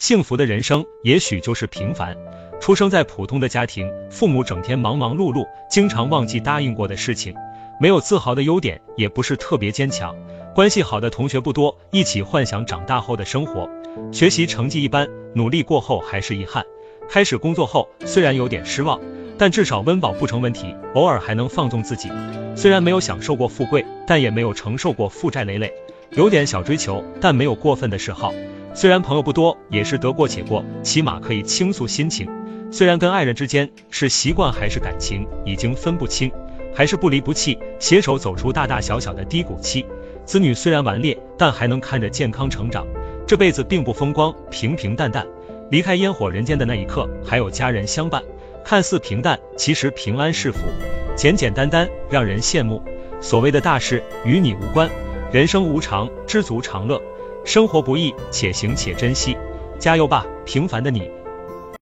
幸福的人生也许就是平凡。出生在普通的家庭，父母整天忙忙碌碌，经常忘记答应过的事情，没有自豪的优点，也不是特别坚强。关系好的同学不多，一起幻想长大后的生活。学习成绩一般，努力过后还是遗憾。开始工作后，虽然有点失望，但至少温饱不成问题，偶尔还能放纵自己。虽然没有享受过富贵，但也没有承受过负债累累。有点小追求，但没有过分的嗜好。虽然朋友不多，也是得过且过，起码可以倾诉心情。虽然跟爱人之间是习惯还是感情已经分不清，还是不离不弃，携手走出大大小小的低谷期。子女虽然顽劣，但还能看着健康成长。这辈子并不风光，平平淡淡。离开烟火人间的那一刻，还有家人相伴。看似平淡，其实平安是福。简简单单，让人羡慕。所谓的大事与你无关。人生无常，知足常乐。生活不易，且行且珍惜。加油吧，平凡的你。